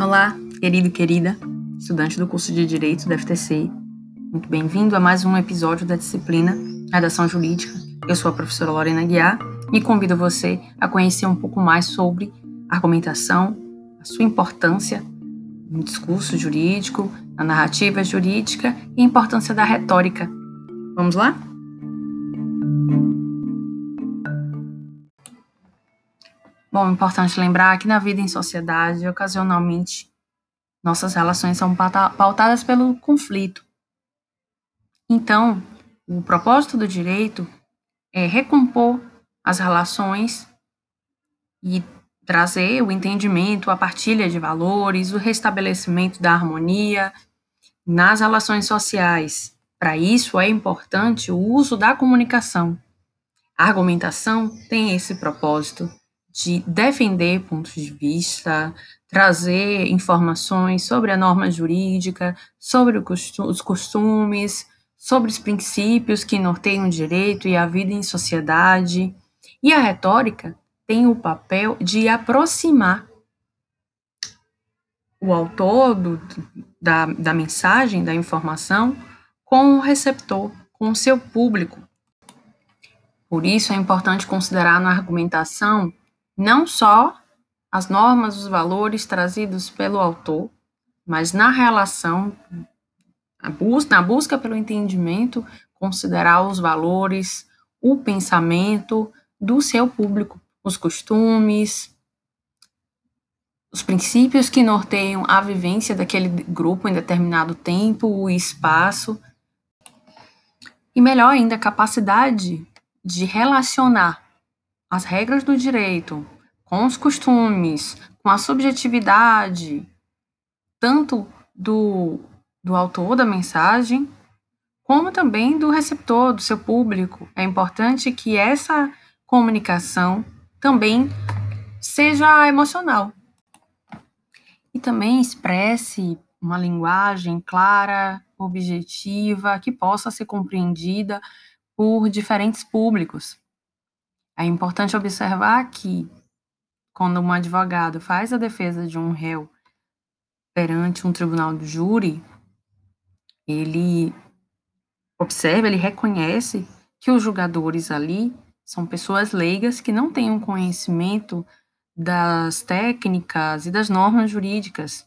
Olá, querido e querida, estudante do curso de Direito da FTC. Muito bem-vindo a mais um episódio da disciplina Redação Jurídica. Eu sou a professora Lorena Guiar e convido você a conhecer um pouco mais sobre argumentação, a sua importância no discurso jurídico, na narrativa jurídica e a importância da retórica. Vamos lá? Bom, é importante lembrar que na vida em sociedade, ocasionalmente, nossas relações são pautadas pelo conflito. Então, o propósito do direito é recompor as relações e trazer o entendimento, a partilha de valores, o restabelecimento da harmonia nas relações sociais. Para isso é importante o uso da comunicação. A argumentação tem esse propósito de defender pontos de vista, trazer informações sobre a norma jurídica, sobre os costumes, sobre os princípios que norteiam o direito e a vida em sociedade. E a retórica tem o papel de aproximar o autor do, da, da mensagem, da informação, com o receptor, com o seu público. Por isso é importante considerar na argumentação não só as normas, os valores trazidos pelo autor, mas na relação, na busca pelo entendimento, considerar os valores, o pensamento do seu público, os costumes, os princípios que norteiam a vivência daquele grupo em determinado tempo e espaço. E melhor ainda, a capacidade de relacionar as regras do direito, com os costumes, com a subjetividade, tanto do, do autor da mensagem, como também do receptor, do seu público. É importante que essa comunicação também seja emocional e também expresse uma linguagem clara, objetiva, que possa ser compreendida por diferentes públicos. É importante observar que, quando um advogado faz a defesa de um réu perante um tribunal do júri, ele observa, ele reconhece que os julgadores ali são pessoas leigas que não têm um conhecimento das técnicas e das normas jurídicas,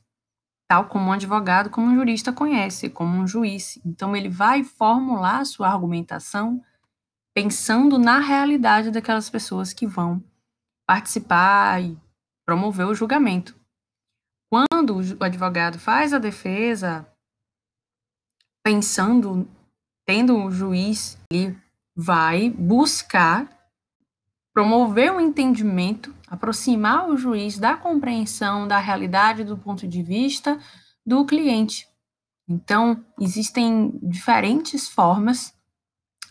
tal como um advogado, como um jurista conhece, como um juiz. Então, ele vai formular sua argumentação pensando na realidade daquelas pessoas que vão participar e promover o julgamento. Quando o advogado faz a defesa, pensando, tendo o juiz, ele vai buscar promover o um entendimento, aproximar o juiz da compreensão da realidade do ponto de vista do cliente. Então, existem diferentes formas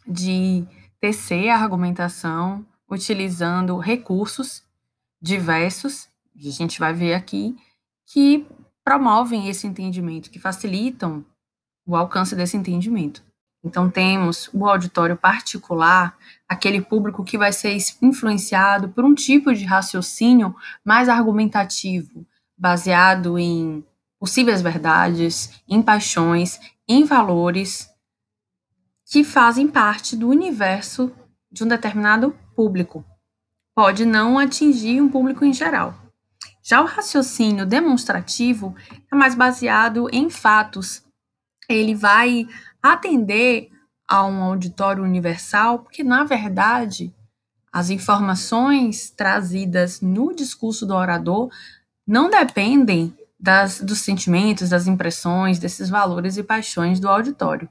de tecer a argumentação utilizando recursos diversos, que a gente vai ver aqui, que promovem esse entendimento, que facilitam o alcance desse entendimento. Então, temos o auditório particular, aquele público que vai ser influenciado por um tipo de raciocínio mais argumentativo, baseado em possíveis verdades, em paixões, em valores que fazem parte do universo de um determinado público. Pode não atingir um público em geral. Já o raciocínio demonstrativo é mais baseado em fatos. Ele vai atender a um auditório universal, porque, na verdade, as informações trazidas no discurso do orador não dependem das, dos sentimentos, das impressões, desses valores e paixões do auditório.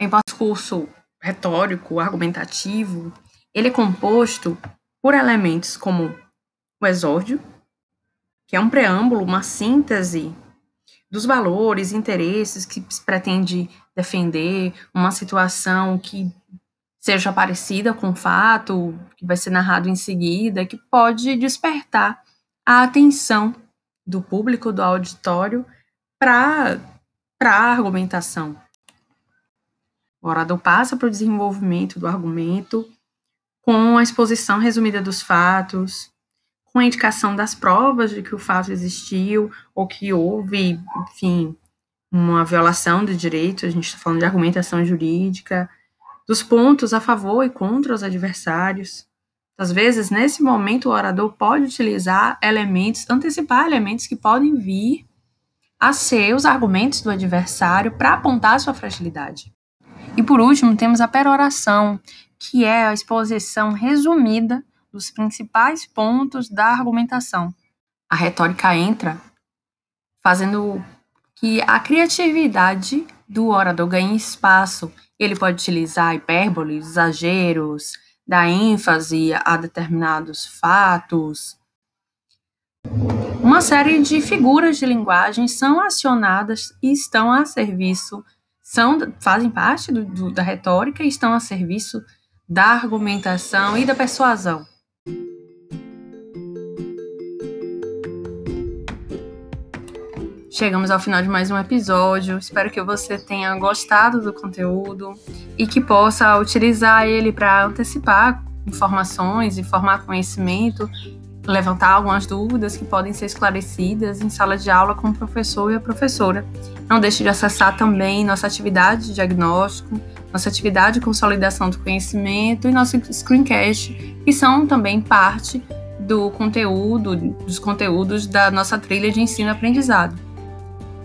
Em discurso retórico, argumentativo, ele é composto por elementos como o exórdio, que é um preâmbulo, uma síntese dos valores, interesses que se pretende defender, uma situação que seja parecida com o fato que vai ser narrado em seguida, que pode despertar a atenção do público, do auditório, para a argumentação. O orador passa para o desenvolvimento do argumento, com a exposição resumida dos fatos, com a indicação das provas de que o fato existiu ou que houve, enfim, uma violação de direito, a gente está falando de argumentação jurídica, dos pontos a favor e contra os adversários. Às vezes, nesse momento, o orador pode utilizar elementos, antecipar elementos que podem vir a ser os argumentos do adversário para apontar sua fragilidade. E por último, temos a peroração, que é a exposição resumida dos principais pontos da argumentação. A retórica entra fazendo que a criatividade do orador ganhe espaço. Ele pode utilizar hipérboles, exageros, dar ênfase a determinados fatos. Uma série de figuras de linguagem são acionadas e estão a serviço, são, fazem parte do, do, da retórica e estão a serviço da argumentação e da persuasão. Chegamos ao final de mais um episódio. Espero que você tenha gostado do conteúdo e que possa utilizar ele para antecipar informações e formar conhecimento, levantar algumas dúvidas que podem ser esclarecidas em sala de aula com o professor e a professora. Não deixe de acessar também nossa atividade de diagnóstico, nossa atividade de consolidação do conhecimento e nosso screencast, que são também parte do conteúdo, dos conteúdos da nossa trilha de ensino e aprendizado.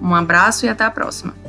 Um abraço e até a próxima!